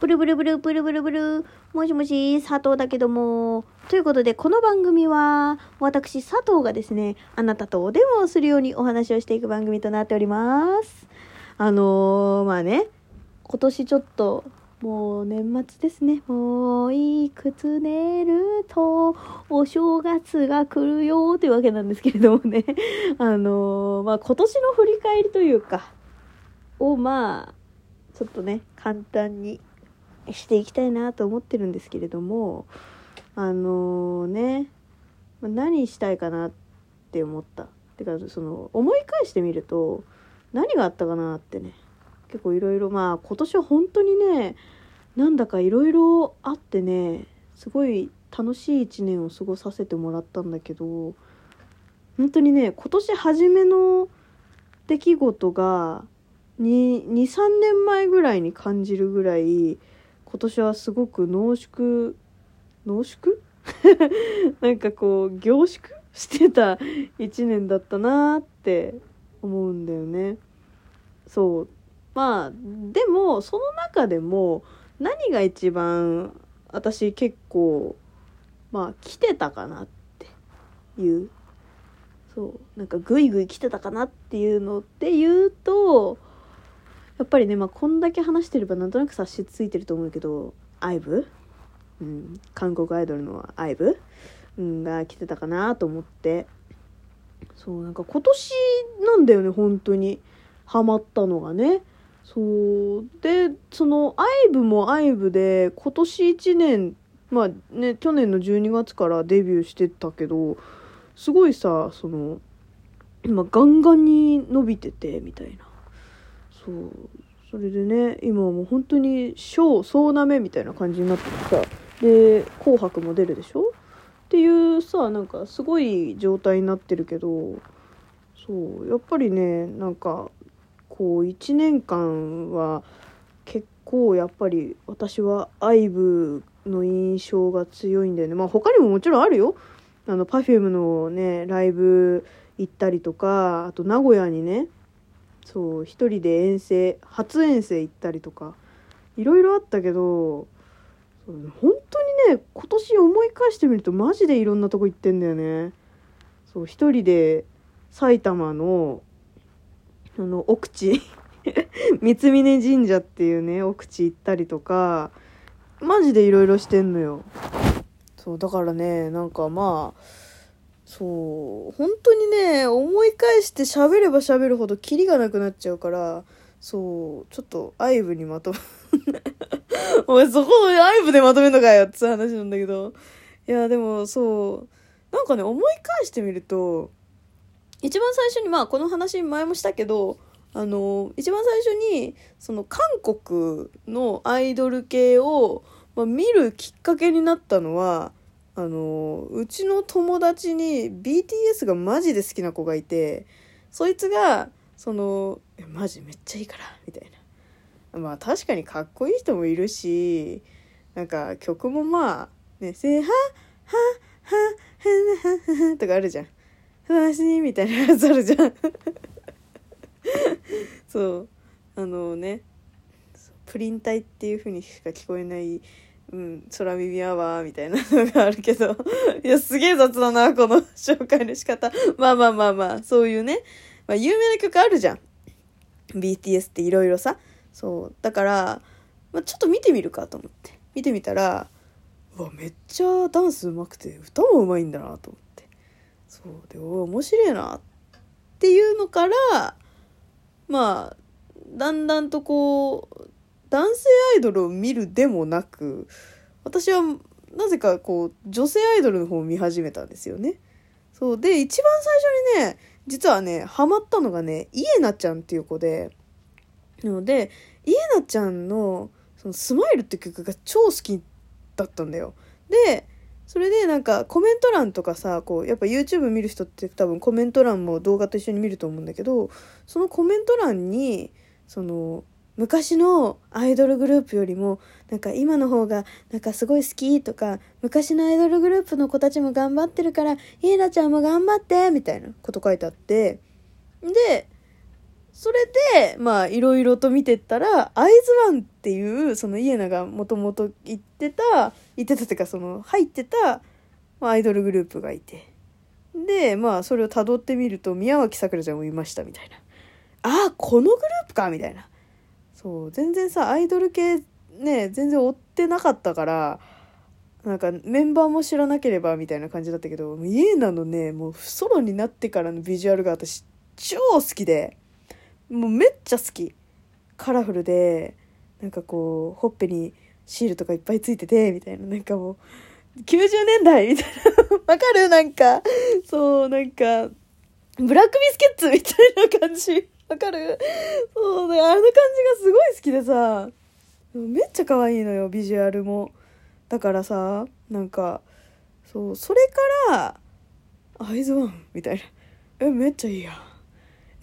ブルブルブルブルブルブル。もしもし、佐藤だけども。ということで、この番組は、私、佐藤がですね、あなたとお電話をするようにお話をしていく番組となっております。あのー、まあね、今年ちょっと、もう年末ですね。もういくつ寝るとお正月が来るよというわけなんですけれどもね。あのーまあ今年の振り返りというか、をまあ、ちょっとね、簡単にしていきたいなと思ってるんですけれども、あのーね、何したいかなって思った。てか、その、思い返してみると、何があったかなってね。結構いろいろまあ今年は本当にねなんだかいろいろあってねすごい楽しい一年を過ごさせてもらったんだけど本当にね今年初めの出来事が23年前ぐらいに感じるぐらい今年はすごく濃縮濃縮？なんかこう凝縮してた 一年だったなって思うんだよね。そう。まあでもその中でも何が一番私結構まあ来てたかなっていう。そう。なんかグイグイ来てたかなっていうのって言うとやっぱりねまあこんだけ話してればなんとなく察しついてると思うけど IVE、うん、韓国アイドルの IVE、うん、が来てたかなと思って。そうなんか今年なんだよね本当に。ハマったのがね。そう。でその IVE も IVE で今年1年まあね去年の12月からデビューしてたけどすごいさその今ガンガンに伸びててみたいな。そうそれでね今はもう本当に賞総なめみたいな感じになっててさで「紅白」も出るでしょ？っていうさなんかすごい状態になってるけどそうやっぱりねなんかこう1年間は結構やっぱり私は IVE の印象が強いんだよね。まあ他にももちろんあるよ。あの Perfume のねライブ行ったりとかあと名古屋にねそう一人で遠征初遠征行ったりとかいろいろあったけど本当にね今年思い返してみるとマジでいろんなとこ行ってんだよね。そう一人で埼玉のあの奥地 三峯神社っていうね奥地行ったりとかマジでいろいろしてんのよ。そうだからねなんかまあそう本当にね思い返して喋れば喋るほどキリがなくなっちゃうからそうちょっと愛部にまとめ お前そこの愛部でまとめんのかよって話なんだけど。いやでもそうなんかね思い返してみると一番最初にまあこの話前もしたけどあの一番最初にその韓国のアイドル系を、まあ、見るきっかけになったのはあのうちの友達に BTS がマジで好きな子がいてそいつがその「マジめっちゃいいから」みたいな。まあ確かにかっこいい人もいるしなんか曲もまあね「せはははははは」とかあるじゃん「話」みたいなやつあるじゃん。そう。あのねプリン体っていう風にしか聞こえないうん、空耳アワーみたいなのがあるけど、いや、すげえ雑だな、この紹介の仕方。まあまあまあまあ、そういうね、まあ有名な曲あるじゃん。BTS っていろいろさ。そう。だから、まあ、ちょっと見てみるかと思って。見てみたら、うわ、めっちゃダンス上手くて、歌も上手いんだなと思って。そう。で、お面白いなっていうのから、まあ、だんだんとこう、男性アイドルを見るでもなく私はなぜかこう女性アイドルの方を見始めたんですよね。そうで一番最初にね実はねハマったのがねイエナちゃんっていう子でなのでイエナちゃんの「そのスマイル」って曲が超好きだったんだよ。でそれでなんかコメント欄とかさこうやっぱ YouTube 見る人って多分コメント欄も動画と一緒に見ると思うんだけどそのコメント欄にその昔のアイドルグループよりもなんか今の方がなんかすごい好きとか昔のアイドルグループの子たちも頑張ってるからイエナちゃんも頑張ってみたいなこと書いてあってでそれで、まあ、いろいろと見てったら、アイズワンっていう、そのイエナがもともと行ってた、行ってたっていうか、その、入ってた、アイドルグループがいて。で、まあ、それを辿ってみると、宮脇さくらちゃんもいました、みたいな。ああ、このグループかみたいな。そう、全然さ、アイドル系ね、全然追ってなかったから、なんかメンバーも知らなければみたいな感じだったけど、イエナのね、もうソロになってからのビジュアルが私超好きで、もうめっちゃ好き。カラフルで、なんかこう、ほっぺにシールとかいっぱいついてて、みたいな、なんかもう、90年代みたいな。わかる？なんか、そう、なんか、ブラックビスケッツみたいな感じ。わかる？そうね、あの感じがすごい好きでさ、めっちゃ可愛いのよ、ビジュアルも。だからさ、なんか、そう、それから、アイズワンみたいな。え、めっちゃいいやん。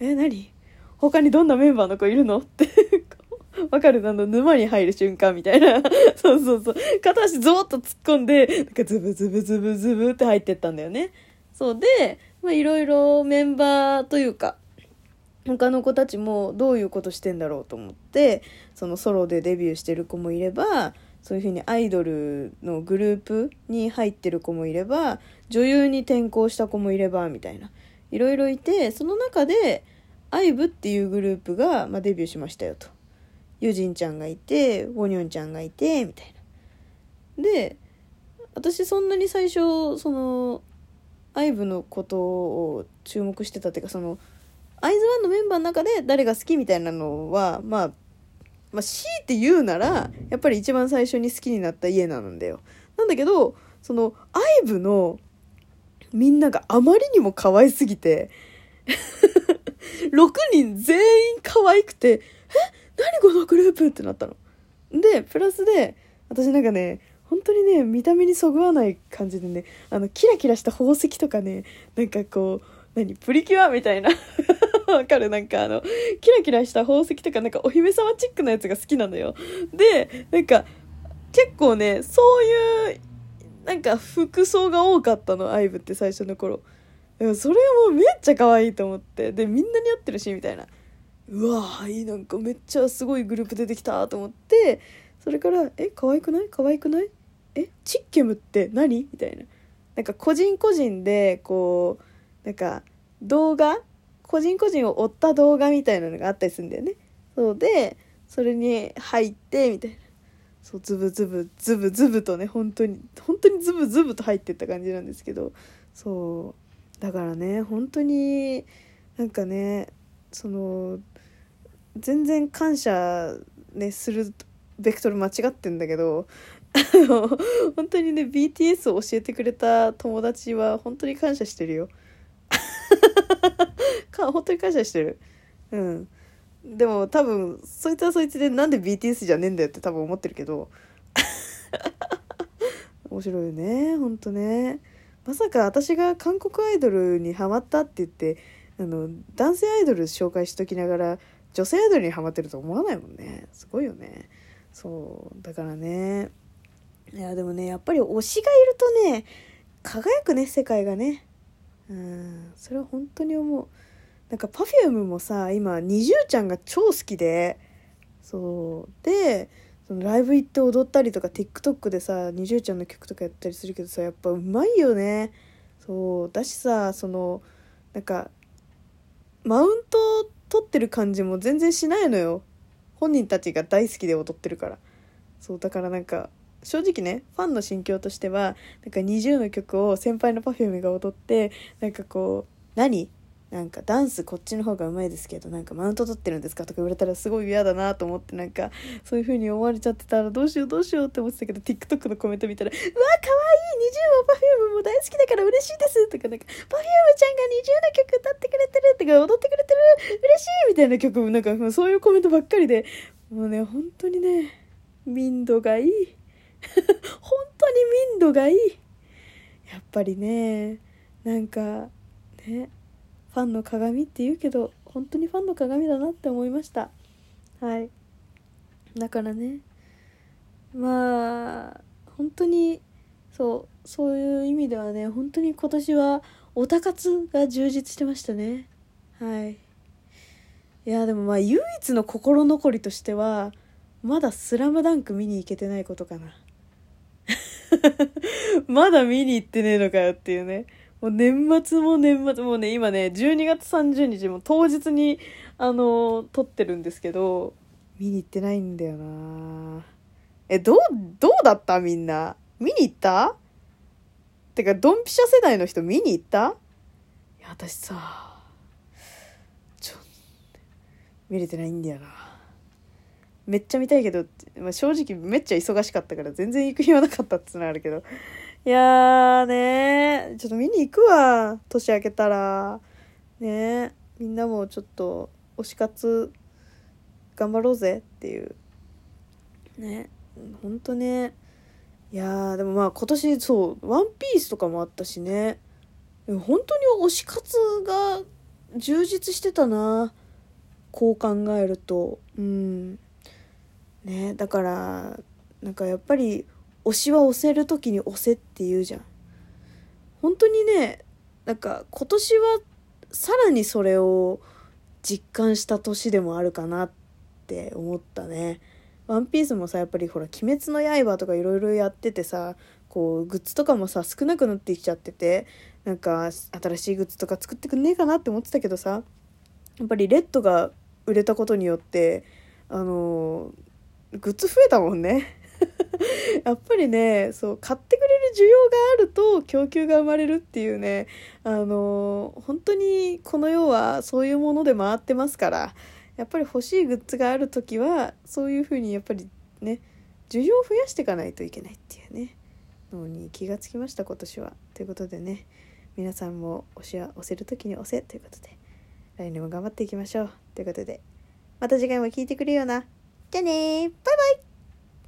え、何？他にどんなメンバーの子いるの？って。わかる？あの、沼に入る瞬間みたいな。そうそうそう。片足ゾーッと突っ込んで、なんかズブズブズブズブって入ってったんだよね。そうで、まあいろいろメンバーというか、他の子たちもどういうことしてんだろうと思って、そのソロでデビューしてる子もいれば、そういうふうにアイドルのグループに入ってる子もいれば、女優に転校した子もいれば、みたいな。いろいろいて、その中で、アイブっていうグループが、まあ、デビューしましたよと。ユジンちゃんがいて、ウォニョンちゃんがいて、みたいな。で、私そんなに最初、その、アイブのことを注目してたっていうか、その、アイズワンのメンバーの中で誰が好きみたいなのは、まあ、まあ、強いて言うなら、やっぱり一番最初に好きになった家なんだよ。なんだけど、その、アイブのみんながあまりにも可愛すぎて、6人全員可愛くて、え？何このグループってなったの。で、プラスで、私なんかね、本当にね、見た目にそぐわない感じでね、あの、キラキラした宝石とかね、なんかこう、何？プリキュアみたいな。わかるなんかあの、キラキラした宝石とかなんかお姫様チックなやつが好きなのよ。で、なんか、結構ね、そういう、なんか服装が多かったの、アイブって最初の頃。でもそれがもうめっちゃ可愛いと思って。で、みんなに合ってるし、みたいな。うわーいいなんかめっちゃすごいグループ出てきたと思って、それから、え、可愛くない？可愛くない？え、チッケムって何？みたいな。なんか個人個人で、こう、なんか動画個人個人を追った動画みたいなのがあったりするんだよね。そうで、それに入って、みたいな。そう、ズブズブ、ズブズブとね、本当に、本当にズブズブと入ってった感じなんですけど、そう。だからね、本当に、なんかね、その、全然感謝ね、するベクトル間違ってんだけど、あ の本当にね BTS を教えてくれた友達は本当に感謝してるよか 本当に感謝してる。うん。でも多分そいつはそいつでなんで BTS じゃねえんだよって多分思ってるけど。面白いよね本当ね。まさか私が韓国アイドルにハマったって言ってあの男性アイドル紹介しときながら女性アイドルにハマってると思わないもんね。すごいよね。そうだからね。いやでもねやっぱり推しがいるとね輝くね世界がね。うん。それは本当に思う。なんか Perfume もさ今 NiziU ちゃんが超好きでそうでそのライブ行って踊ったりとか TikTok でさ NiziU ちゃんの曲とかやったりするけどさやっぱうまいよね。そうだしさそのなんかマウント取ってる感じも全然しないのよ。本人たちが大好きで踊ってるから。そうだからなんか正直ねファンの心境としてはなんか20の曲を先輩の Perfume が踊ってなんかこう何？なんかダンスこっちの方が上手いですけどなんかマウント取ってるんですかとか言われたらすごい嫌だなと思ってなんかそういう風に思われちゃってたらどうしようどうしようって思ってたけど TikTok のコメント見たら「うわ可愛い !20 も Perfume も大好きだから嬉しいです」とかなんか「Perfume ちゃんが20の曲歌ってくれてる」とか踊ってくれてる嬉しいみたいな曲もなんかそういうコメントばっかりでもうね本当にね民度がいい 本当に民度がいいやっぱりねなんかねファンの鏡って言うけど本当にファンの鏡だなって思いました。はい。だからねまあ本当にそうそういう意味ではね本当に今年はオタ活が充実してましたね。はい。いやでもまあ唯一の心残りとしてはまだ「スラムダンク見に行けてないことかな。まだ見に行ってねえのかよっていうね。もう年末も年末もね今ね12月30日も当日にあの撮ってるんですけど見に行ってないんだよな。えどうどうだった？みんな。見に行った？てかドンピシャ世代の人見に行った？いや私さちょ見れてないんだよな。めっちゃ見たいけど、まあ、正直めっちゃ忙しかったから全然行く暇なかったっつうのあるけど。いやーねちょっと見に行くわ年明けたら。ねみんなもちょっと推し活頑張ろうぜっていう。ねほんとねいやーでもまあ今年そう「ワンピースとかもあったしね。本当に推し活が充実してたなこう考えると。うん。ねだからなんかやっぱり推しは押せる時に押せって言うじゃん本当にねなんか今年はさらにそれを実感した年でもあるかなって思ったね。ワンピースもさやっぱりほら「鬼滅の刃」とかいろいろやっててさこうグッズとかもさ少なくなってきちゃっててなんか新しいグッズとか作ってくんねえかなって思ってたけどさやっぱりレッドが売れたことによってあのグッズ増えたもんね やっぱりねそう買ってくれる需要があると供給が生まれるっていうねあの本当にこの世はそういうもので回ってますからやっぱり欲しいグッズがある時はそういうふうにやっぱりね需要を増やしていかないといけないっていうねのに気がつきました今年は。ということでね皆さんも推しは押せる時に押せということで来年も頑張っていきましょう。ということでまた次回も聞いてくれよな。じゃあねバイバイ。